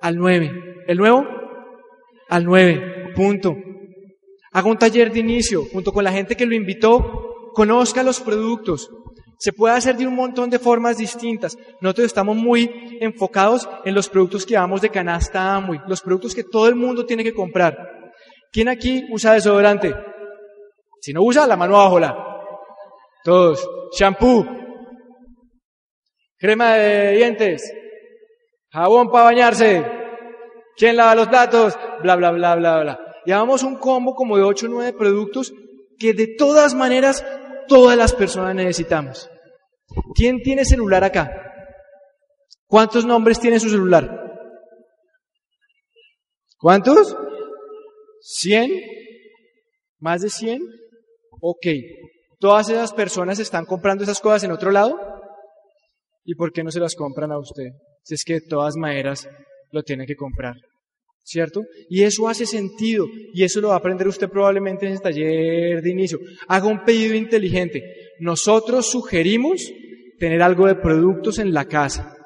al 9. El nuevo al 9. Punto. Haga un taller de inicio junto con la gente que lo invitó, conozca los productos. Se puede hacer de un montón de formas distintas. Nosotros estamos muy enfocados en los productos que llevamos de canasta Amway, los productos que todo el mundo tiene que comprar. ¿Quién aquí usa desodorante? Si no usa, la mano abajo la. Todos. Shampoo. Crema de dientes. Jabón para bañarse. ¿Quién lava los platos? Bla, bla, bla, bla, bla llevamos un combo como de 8 o 9 productos que de todas maneras todas las personas necesitamos. ¿Quién tiene celular acá? ¿Cuántos nombres tiene su celular? ¿Cuántos? ¿100? ¿Más de 100? Ok. ¿Todas esas personas están comprando esas cosas en otro lado? ¿Y por qué no se las compran a usted? Si es que de todas maneras lo tiene que comprar. ¿Cierto? Y eso hace sentido. Y eso lo va a aprender usted probablemente en el taller de inicio. Haga un pedido inteligente. Nosotros sugerimos tener algo de productos en la casa.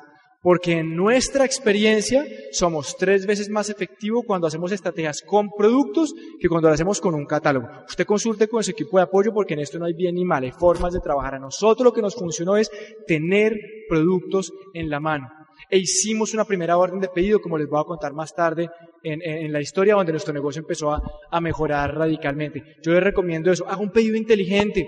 Porque en nuestra experiencia somos tres veces más efectivos cuando hacemos estrategias con productos que cuando lo hacemos con un catálogo. Usted consulte con su equipo de apoyo porque en esto no hay bien ni mal, hay formas de trabajar. A nosotros lo que nos funcionó es tener productos en la mano. E hicimos una primera orden de pedido, como les voy a contar más tarde en, la historia, donde nuestro negocio empezó a, a mejorar radicalmente. Yo les recomiendo eso. Haga un pedido inteligente.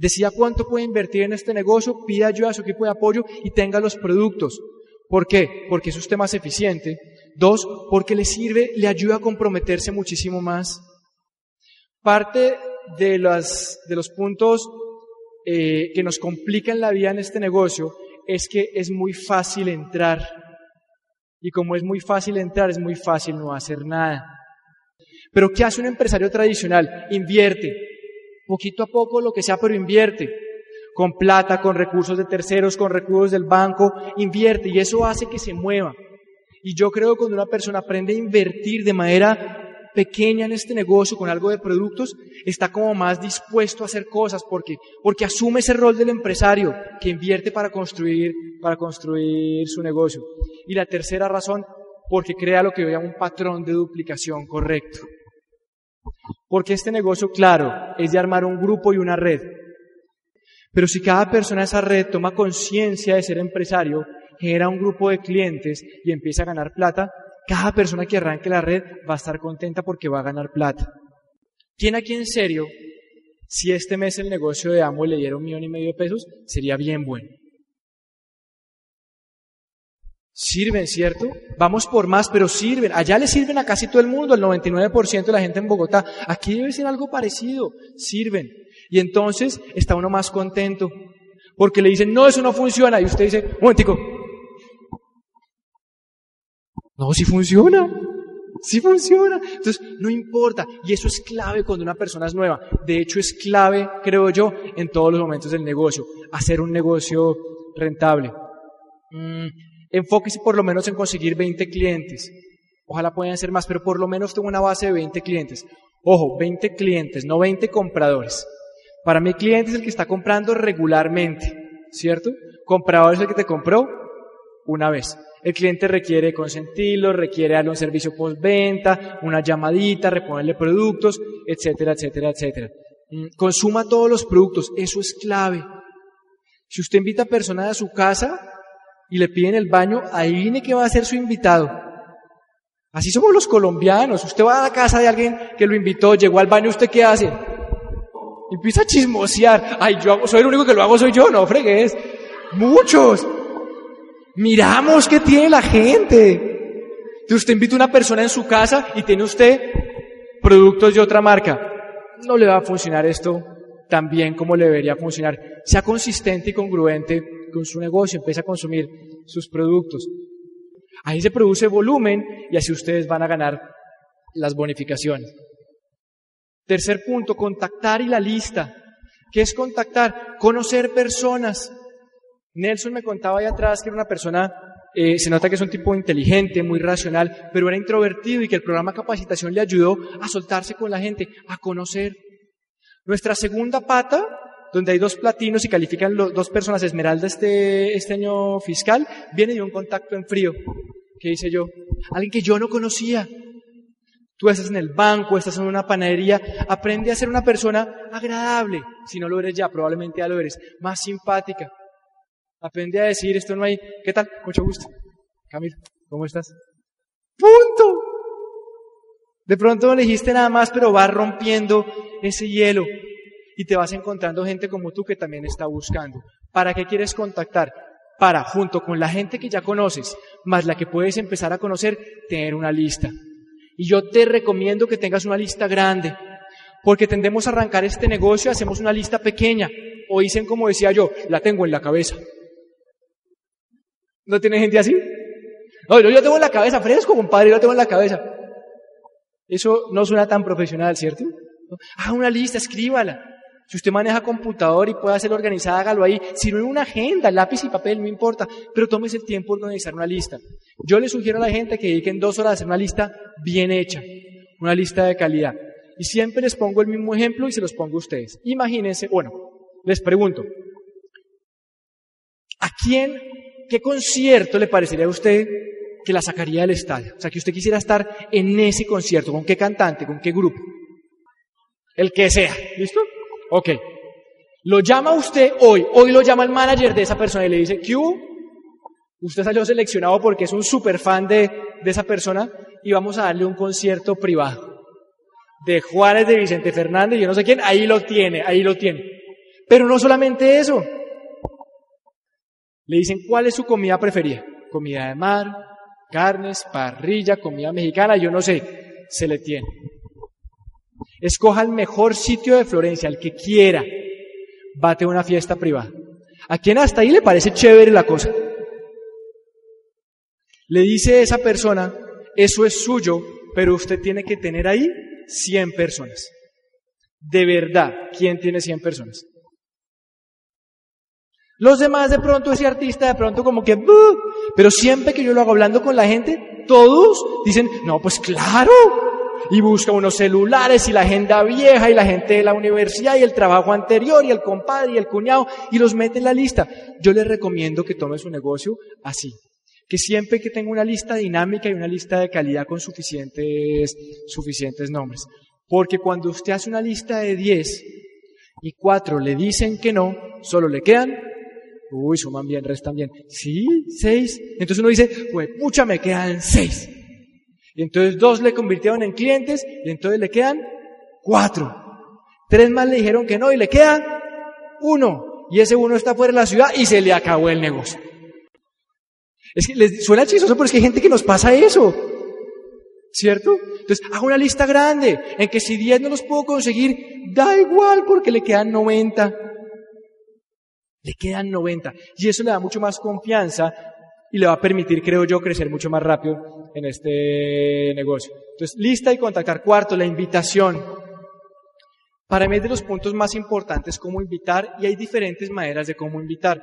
Decida cuánto puede invertir en este negocio, pida ayuda a su equipo de apoyo y tenga los productos. ¿Por qué? Porque es usted más eficiente. Dos, porque le sirve, le ayuda a comprometerse muchísimo más. Parte de, las, de los puntos eh, que nos complican la vida en este negocio es que es muy fácil entrar. Y como es muy fácil entrar, es muy fácil no hacer nada. Pero ¿qué hace un empresario tradicional? Invierte, poquito a poco lo que sea, pero invierte. Con plata, con recursos de terceros, con recursos del banco, invierte y eso hace que se mueva. Y yo creo que cuando una persona aprende a invertir de manera pequeña en este negocio con algo de productos, está como más dispuesto a hacer cosas porque, porque asume ese rol del empresario que invierte para construir, para construir su negocio. Y la tercera razón, porque crea lo que yo llamo un patrón de duplicación correcto. Porque este negocio, claro, es de armar un grupo y una red. Pero si cada persona de esa red toma conciencia de ser empresario, genera un grupo de clientes y empieza a ganar plata, cada persona que arranque la red va a estar contenta porque va a ganar plata. ¿Quién aquí en serio, si este mes el negocio de Amo le diera un millón y medio de pesos, sería bien bueno? Sirven, ¿cierto? Vamos por más, pero sirven. Allá le sirven a casi todo el mundo, al 99% de la gente en Bogotá. Aquí debe ser algo parecido. Sirven. Y entonces está uno más contento. Porque le dicen, no, eso no funciona. Y usted dice, un momentico. No, sí funciona. Sí funciona. Entonces, no importa. Y eso es clave cuando una persona es nueva. De hecho, es clave, creo yo, en todos los momentos del negocio. Hacer un negocio rentable. Mm, enfóquese por lo menos en conseguir 20 clientes. Ojalá puedan ser más, pero por lo menos tengo una base de 20 clientes. Ojo, 20 clientes, no 20 compradores. Para mí, cliente es el que está comprando regularmente, ¿cierto? Comprador es el que te compró una vez. El cliente requiere consentirlo, requiere darle un servicio postventa, una llamadita, reponerle productos, etcétera, etcétera, etcétera. Mm, consuma todos los productos, eso es clave. Si usted invita a personas a su casa, y le piden el baño, ahí viene que va a ser su invitado. Así somos los colombianos. Usted va a la casa de alguien que lo invitó, llegó al baño, ¿usted qué hace? Empieza a chismosear. Ay, yo soy el único que lo hago, soy yo, no fregues. Muchos. Miramos qué tiene la gente. Si usted invita a una persona en su casa y tiene usted productos de otra marca. No le va a funcionar esto tan bien como le debería funcionar. Sea consistente y congruente con su negocio, empieza a consumir sus productos. Ahí se produce volumen y así ustedes van a ganar las bonificaciones. Tercer punto, contactar y la lista. ¿Qué es contactar? Conocer personas. Nelson me contaba ahí atrás que era una persona, eh, se nota que es un tipo inteligente, muy racional, pero era introvertido y que el programa capacitación le ayudó a soltarse con la gente, a conocer. Nuestra segunda pata donde hay dos platinos y califican dos personas esmeralda este, este año fiscal, viene de un contacto en frío. ¿Qué hice yo? Alguien que yo no conocía. Tú estás en el banco, estás en una panadería, aprende a ser una persona agradable. Si no lo eres ya, probablemente ya lo eres. Más simpática. Aprende a decir, esto no hay, ¿qué tal? Mucho gusto. Camilo, ¿cómo estás? Punto. De pronto no le dijiste nada más, pero va rompiendo ese hielo y te vas encontrando gente como tú que también está buscando. ¿Para qué quieres contactar? Para, junto con la gente que ya conoces, más la que puedes empezar a conocer, tener una lista. Y yo te recomiendo que tengas una lista grande, porque tendemos a arrancar este negocio, hacemos una lista pequeña, o dicen como decía yo, la tengo en la cabeza. ¿No tiene gente así? No, yo, tengo en la cabeza, fresco, compadre, yo tengo en la cabeza. Eso no suena tan profesional, ¿cierto? Haga una lista, escríbala. Si usted maneja computador y puede hacerlo organizada, hágalo ahí. Si no en una agenda, lápiz y papel, no importa. Pero tómese el tiempo de organizar una lista. Yo le sugiero a la gente que dediquen dos horas a hacer una lista bien hecha. Una lista de calidad. Y siempre les pongo el mismo ejemplo y se los pongo a ustedes. Imagínense, bueno, les pregunto. ¿A quién, qué concierto le parecería a usted que la sacaría del estadio? O sea, que usted quisiera estar en ese concierto. ¿Con qué cantante? ¿Con qué grupo? El que sea. ¿Listo? Ok. Lo llama usted hoy, hoy lo llama el manager de esa persona y le dice, ¿qué Usted salió seleccionado porque es un super fan de, de esa persona y vamos a darle un concierto privado. De Juárez, de Vicente Fernández, yo no sé quién, ahí lo tiene, ahí lo tiene. Pero no solamente eso. Le dicen, ¿cuál es su comida preferida? Comida de mar, carnes, parrilla, comida mexicana, yo no sé, se le tiene. Escoja el mejor sitio de Florencia, el que quiera. Bate una fiesta privada. ¿A quién hasta ahí le parece chévere la cosa? Le dice esa persona, eso es suyo, pero usted tiene que tener ahí 100 personas. De verdad, ¿quién tiene 100 personas? Los demás de pronto, ese artista de pronto como que, pero siempre que yo lo hago hablando con la gente, todos dicen, no, pues claro, y busca unos celulares y la agenda vieja y la gente de la universidad y el trabajo anterior y el compadre y el cuñado y los mete en la lista. Yo le recomiendo que tome su negocio así. Que siempre que tenga una lista dinámica y una lista de calidad con suficientes, suficientes nombres. Porque cuando usted hace una lista de 10 y 4 le dicen que no, solo le quedan Uy, suman bien, restan bien. Sí, seis. Entonces uno dice, pues pucha, me quedan seis. Y entonces dos le convirtieron en clientes y entonces le quedan cuatro. Tres más le dijeron que no y le quedan uno. Y ese uno está fuera de la ciudad y se le acabó el negocio. Es que les suena chistoso, pero es que hay gente que nos pasa eso. ¿Cierto? Entonces, hago una lista grande en que si 10 no los puedo conseguir, da igual porque le quedan 90. Le quedan 90. Y eso le da mucho más confianza y le va a permitir, creo yo, crecer mucho más rápido en este negocio. Entonces, lista y contactar. Cuarto, la invitación. Para mí es de los puntos más importantes cómo invitar y hay diferentes maneras de cómo invitar.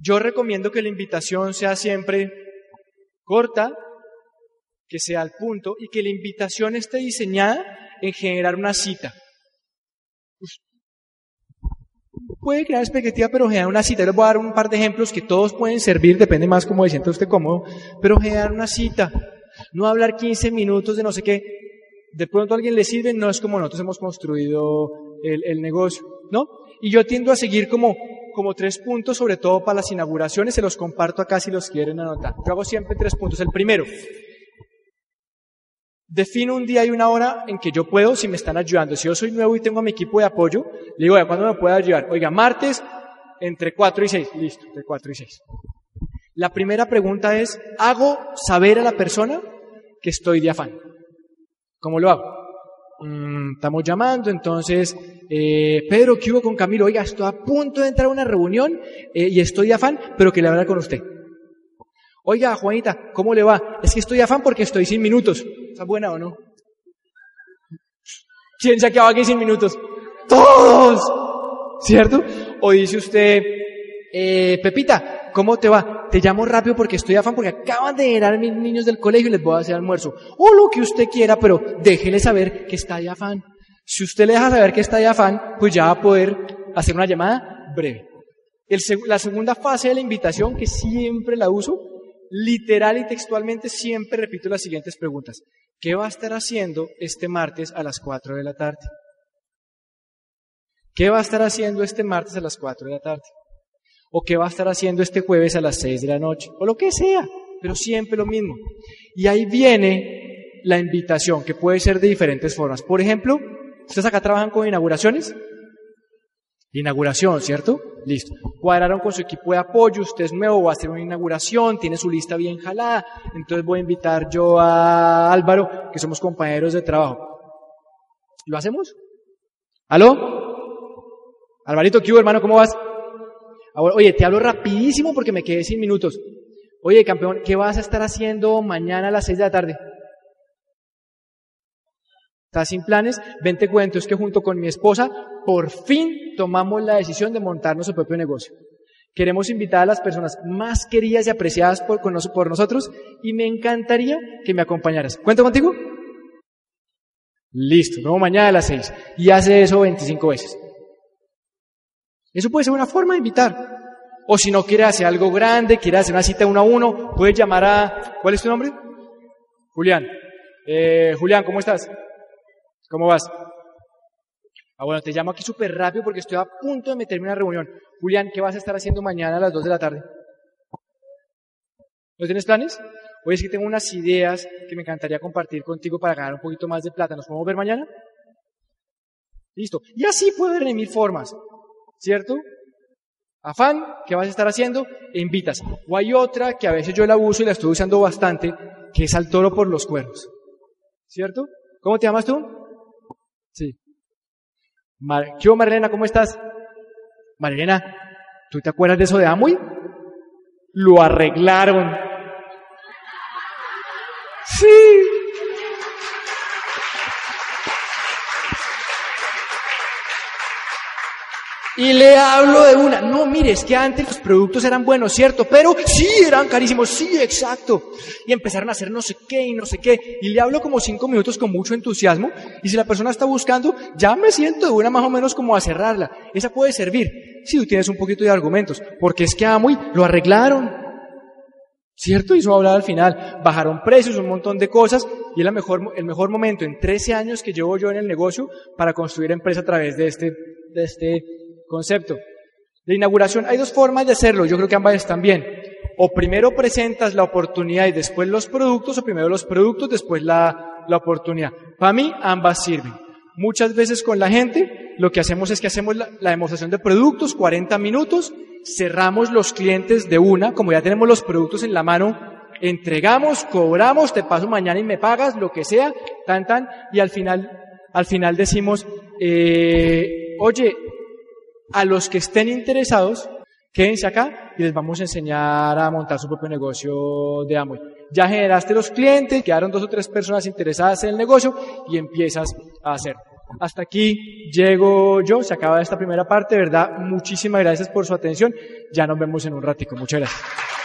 Yo recomiendo que la invitación sea siempre corta, que sea al punto y que la invitación esté diseñada en generar una cita puede crear expectativa, pero generar una cita. Les voy a dar un par de ejemplos que todos pueden servir, depende más cómo se sienta usted cómodo, pero generar una cita. No hablar 15 minutos de no sé qué. De pronto alguien le sirve, no es como nosotros hemos construido el, el negocio, ¿no? Y yo tiendo a seguir como, como tres puntos, sobre todo para las inauguraciones, se los comparto acá si los quieren anotar. Yo hago siempre tres puntos. El primero, Defino un día y una hora en que yo puedo, si me están ayudando. Si yo soy nuevo y tengo a mi equipo de apoyo, le digo, ¿cuándo me puede ayudar? Oiga, martes entre 4 y 6. Listo, entre 4 y 6. La primera pregunta es, ¿hago saber a la persona que estoy de afán? ¿Cómo lo hago? Mm, estamos llamando, entonces, eh, Pedro, ¿qué hubo con Camilo? Oiga, estoy a punto de entrar a una reunión eh, y estoy de afán, pero que le hablar con usted. Oiga, Juanita, ¿cómo le va? Es que estoy afán porque estoy sin minutos. ¿Está buena o no? ¿Quién se ha quedado aquí sin minutos? ¡Todos! ¿Cierto? O dice usted, eh, Pepita, ¿cómo te va? Te llamo rápido porque estoy afán porque acaban de llegar mis niños del colegio y les voy a hacer almuerzo. O lo que usted quiera, pero déjele saber que está de afán. Si usted le deja saber que está de afán, pues ya va a poder hacer una llamada breve. la segunda fase de la invitación, que siempre la uso, literal y textualmente siempre repito las siguientes preguntas. ¿Qué va a estar haciendo este martes a las 4 de la tarde? ¿Qué va a estar haciendo este martes a las 4 de la tarde? ¿O qué va a estar haciendo este jueves a las 6 de la noche? O lo que sea, pero siempre lo mismo. Y ahí viene la invitación, que puede ser de diferentes formas. Por ejemplo, ¿ustedes acá trabajan con inauguraciones? Inauguración, ¿cierto? Listo. Cuadraron con su equipo de apoyo, usted es nuevo, va a hacer una inauguración, tiene su lista bien jalada, entonces voy a invitar yo a Álvaro, que somos compañeros de trabajo. ¿Lo hacemos? ¿Aló? Alvarito, ¿qué hubo, hermano? ¿Cómo vas? Oye, te hablo rapidísimo porque me quedé sin minutos. Oye, campeón, ¿qué vas a estar haciendo mañana a las seis de la tarde? ¿Estás sin planes? Ven te cuento, es que junto con mi esposa por fin tomamos la decisión de montar nuestro propio negocio. Queremos invitar a las personas más queridas y apreciadas por, por nosotros y me encantaría que me acompañaras. ¿Cuento contigo? Listo, vemos mañana a las seis. Y hace eso 25 veces. Eso puede ser una forma de invitar. O si no quiere hacer algo grande, quiere hacer una cita uno a uno, puedes llamar a... ¿Cuál es tu nombre? Julián. Eh, Julián, ¿cómo estás? ¿Cómo vas? Ah, bueno, te llamo aquí súper rápido porque estoy a punto de meterme en una reunión. Julián, ¿qué vas a estar haciendo mañana a las 2 de la tarde? ¿No tienes planes? Oye, es que tengo unas ideas que me encantaría compartir contigo para ganar un poquito más de plata. ¿Nos podemos ver mañana? Listo. Y así puede haber mil formas, ¿cierto? Afán, ¿qué vas a estar haciendo? E invitas. O hay otra que a veces yo la uso y la estoy usando bastante, que es al toro por los cuernos. ¿Cierto? ¿Cómo te llamas tú? Sí. Mar ¿Qué Marilena? ¿Cómo estás? Marilena, ¿tú te acuerdas de eso de Amway? Lo arreglaron. Sí. Y le hablo de una, no, mire, es que antes los productos eran buenos, ¿cierto? Pero sí, eran carísimos, sí, exacto. Y empezaron a hacer no sé qué y no sé qué. Y le hablo como cinco minutos con mucho entusiasmo. Y si la persona está buscando, ya me siento de una más o menos como a cerrarla. Esa puede servir, si tú tienes un poquito de argumentos. Porque es que Amoy lo arreglaron. ¿Cierto? A hablar al final. Bajaron precios, un montón de cosas. Y es la mejor, el mejor momento en 13 años que llevo yo en el negocio para construir empresa a través de este, de este concepto de inauguración. Hay dos formas de hacerlo, yo creo que ambas están bien. O primero presentas la oportunidad y después los productos, o primero los productos, después la, la oportunidad. Para mí, ambas sirven. Muchas veces con la gente, lo que hacemos es que hacemos la, la demostración de productos, 40 minutos, cerramos los clientes de una, como ya tenemos los productos en la mano, entregamos, cobramos, te paso mañana y me pagas, lo que sea, tan, tan, y al final, al final decimos, eh, oye, a los que estén interesados, quédense acá y les vamos a enseñar a montar su propio negocio de Amway. Ya generaste los clientes, quedaron dos o tres personas interesadas en el negocio y empiezas a hacer. Hasta aquí llego yo, se acaba esta primera parte, ¿verdad? Muchísimas gracias por su atención. Ya nos vemos en un ratico. Muchas gracias.